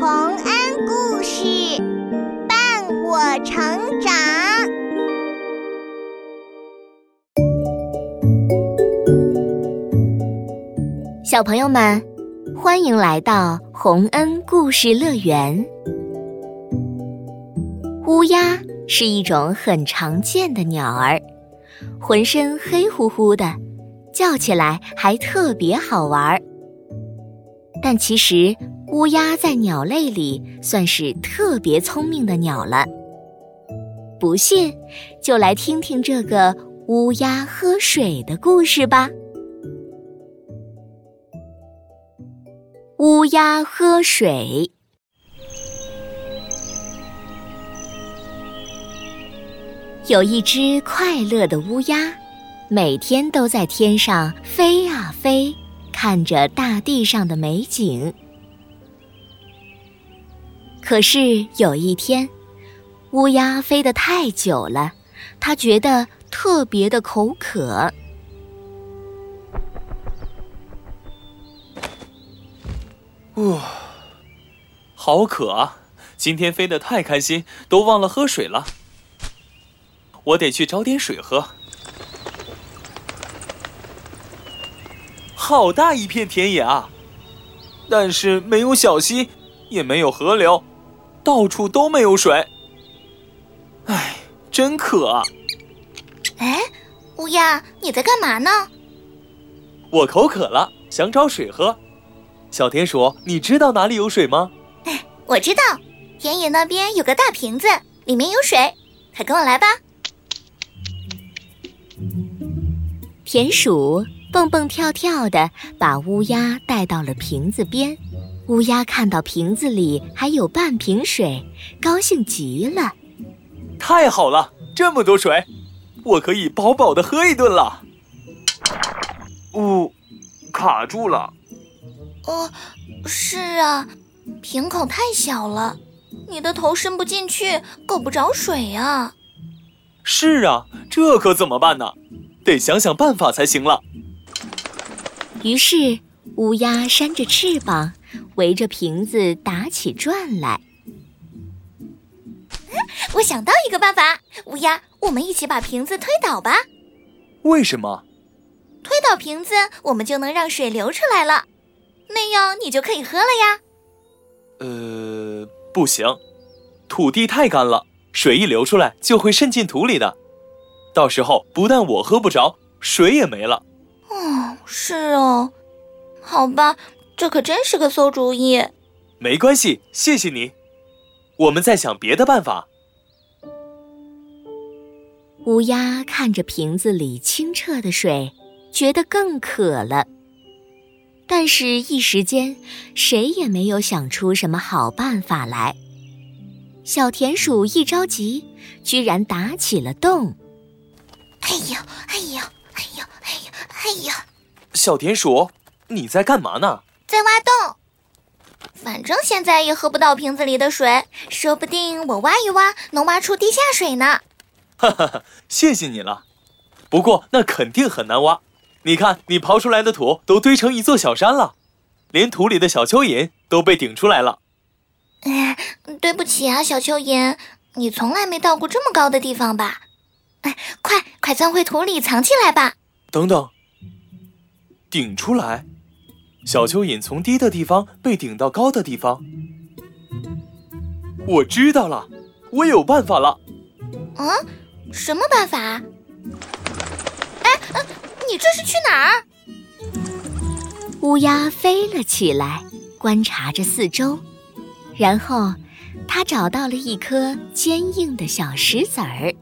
洪恩故事伴我成长。小朋友们，欢迎来到洪恩故事乐园。乌鸦是一种很常见的鸟儿，浑身黑乎乎的，叫起来还特别好玩儿。但其实，乌鸦在鸟类里算是特别聪明的鸟了。不信，就来听听这个乌鸦喝水的故事吧。乌鸦喝水。有一只快乐的乌鸦，每天都在天上飞啊飞。看着大地上的美景，可是有一天，乌鸦飞得太久了，它觉得特别的口渴。哇，好渴啊！今天飞得太开心，都忘了喝水了。我得去找点水喝。好大一片田野啊，但是没有小溪，也没有河流，到处都没有水。唉，真渴啊！哎，乌鸦，你在干嘛呢？我口渴了，想找水喝。小田鼠，你知道哪里有水吗？哎，我知道，田野那边有个大瓶子，里面有水，快跟我来吧。田鼠。蹦蹦跳跳的把乌鸦带到了瓶子边，乌鸦看到瓶子里还有半瓶水，高兴极了。太好了，这么多水，我可以饱饱的喝一顿了。呜，卡住了。哦，是啊，瓶口太小了，你的头伸不进去，够不着水啊。是啊，这可怎么办呢？得想想办法才行了。于是，乌鸦扇着翅膀，围着瓶子打起转来。我想到一个办法，乌鸦，我们一起把瓶子推倒吧。为什么？推倒瓶子，我们就能让水流出来了，那样你就可以喝了呀。呃，不行，土地太干了，水一流出来就会渗进土里的，到时候不但我喝不着，水也没了。哦，是哦，好吧，这可真是个馊主意。没关系，谢谢你。我们再想别的办法。乌鸦看着瓶子里清澈的水，觉得更渴了。但是，一时间谁也没有想出什么好办法来。小田鼠一着急，居然打起了洞。哎呦，哎呦，哎呦，哎呦！哎呀，小田鼠，你在干嘛呢？在挖洞。反正现在也喝不到瓶子里的水，说不定我挖一挖能挖出地下水呢。哈哈哈，谢谢你了。不过那肯定很难挖。你看，你刨出来的土都堆成一座小山了，连土里的小蚯蚓都被顶出来了。哎，对不起啊，小蚯蚓，你从来没到过这么高的地方吧？哎，快快钻回土里藏起来吧。等等。顶出来，小蚯蚓从低的地方被顶到高的地方。我知道了，我有办法了。嗯，什么办法？哎，你这是去哪儿？乌鸦飞了起来，观察着四周，然后它找到了一颗坚硬的小石子儿，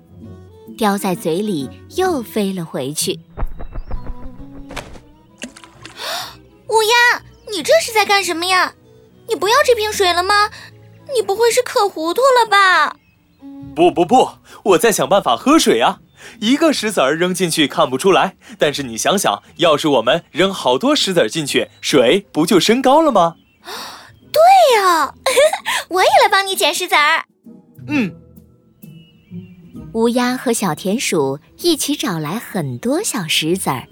叼在嘴里，又飞了回去。你这是在干什么呀？你不要这瓶水了吗？你不会是渴糊涂了吧？不不不，我在想办法喝水啊！一个石子儿扔进去看不出来，但是你想想，要是我们扔好多石子儿进去，水不就升高了吗？对呀，我也来帮你捡石子儿。嗯。乌鸦和小田鼠一起找来很多小石子儿。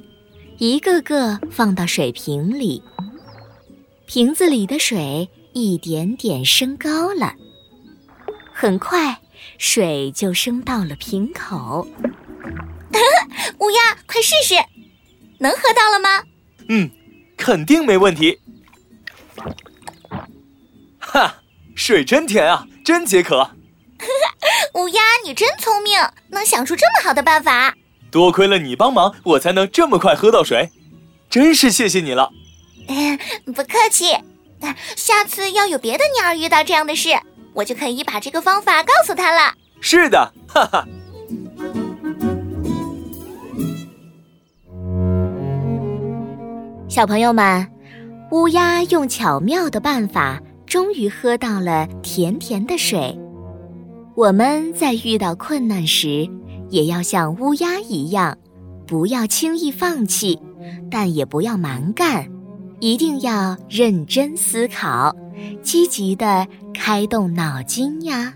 一个个放到水瓶里，瓶子里的水一点点升高了。很快，水就升到了瓶口。乌鸦，快试试，能喝到了吗？嗯，肯定没问题。哈，水真甜啊，真解渴。乌鸦，你真聪明，能想出这么好的办法。多亏了你帮忙，我才能这么快喝到水，真是谢谢你了。不客气，下次要有别的鸟儿遇到这样的事，我就可以把这个方法告诉他了。是的，哈哈。小朋友们，乌鸦用巧妙的办法，终于喝到了甜甜的水。我们在遇到困难时，也要像乌鸦一样，不要轻易放弃，但也不要蛮干，一定要认真思考，积极的开动脑筋呀。